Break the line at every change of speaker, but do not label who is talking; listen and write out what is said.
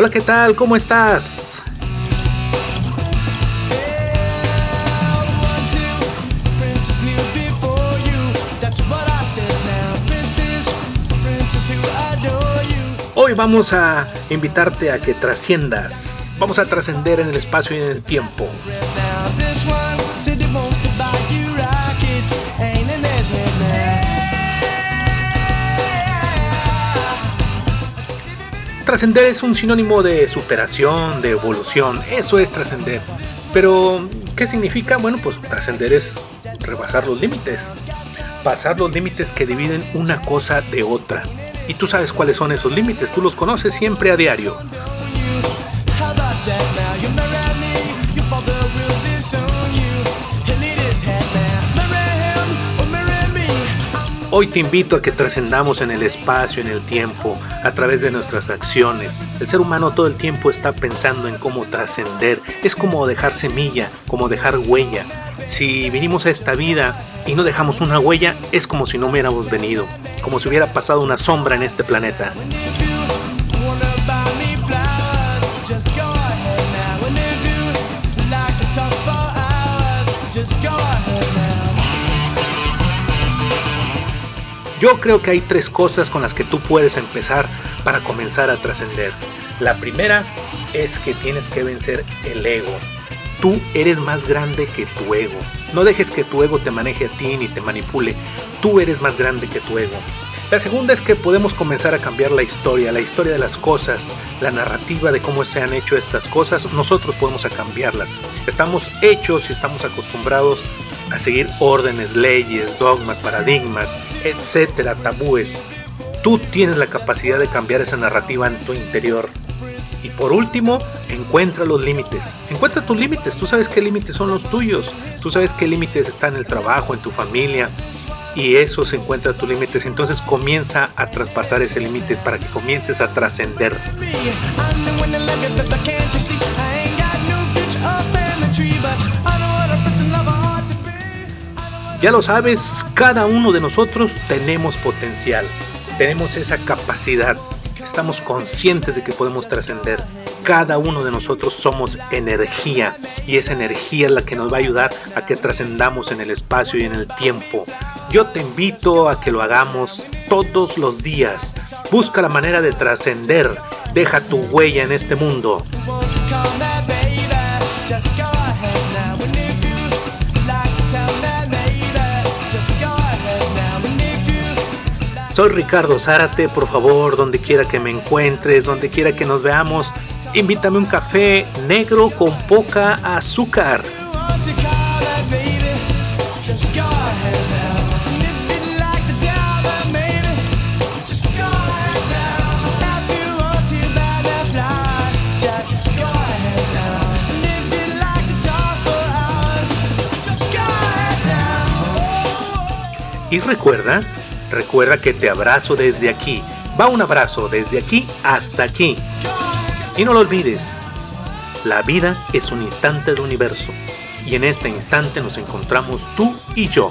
Hola, ¿qué tal? ¿Cómo estás? Hoy vamos a invitarte a que trasciendas. Vamos a trascender en el espacio y en el tiempo. Trascender es un sinónimo de superación, de evolución, eso es trascender. Pero, ¿qué significa? Bueno, pues trascender es rebasar los límites, pasar los límites que dividen una cosa de otra. Y tú sabes cuáles son esos límites, tú los conoces siempre a diario. Hoy te invito a que trascendamos en el espacio, en el tiempo, a través de nuestras acciones. El ser humano todo el tiempo está pensando en cómo trascender. Es como dejar semilla, como dejar huella. Si vinimos a esta vida y no dejamos una huella, es como si no hubiéramos venido, como si hubiera pasado una sombra en este planeta. Yo creo que hay tres cosas con las que tú puedes empezar para comenzar a trascender. La primera es que tienes que vencer el ego. Tú eres más grande que tu ego. No dejes que tu ego te maneje a ti ni te manipule. Tú eres más grande que tu ego. La segunda es que podemos comenzar a cambiar la historia, la historia de las cosas, la narrativa de cómo se han hecho estas cosas. Nosotros podemos cambiarlas. Estamos hechos y estamos acostumbrados a seguir órdenes, leyes, dogmas, paradigmas, etcétera, tabúes. Tú tienes la capacidad de cambiar esa narrativa en tu interior. Y por último, encuentra los límites. Encuentra tus límites. Tú sabes qué límites son los tuyos. Tú sabes qué límites están en el trabajo, en tu familia. Y eso se encuentra tus límites. Entonces comienza a traspasar ese límite para que comiences a trascender. Ya lo sabes, cada uno de nosotros tenemos potencial, tenemos esa capacidad, estamos conscientes de que podemos trascender. Cada uno de nosotros somos energía y esa energía es la que nos va a ayudar a que trascendamos en el espacio y en el tiempo. Yo te invito a que lo hagamos todos los días. Busca la manera de trascender. Deja tu huella en este mundo. Soy Ricardo Zárate, por favor, donde quiera que me encuentres, donde quiera que nos veamos, invítame un café negro con poca azúcar. Y recuerda Recuerda que te abrazo desde aquí. Va un abrazo desde aquí hasta aquí. Y no lo olvides, la vida es un instante del universo. Y en este instante nos encontramos tú y yo.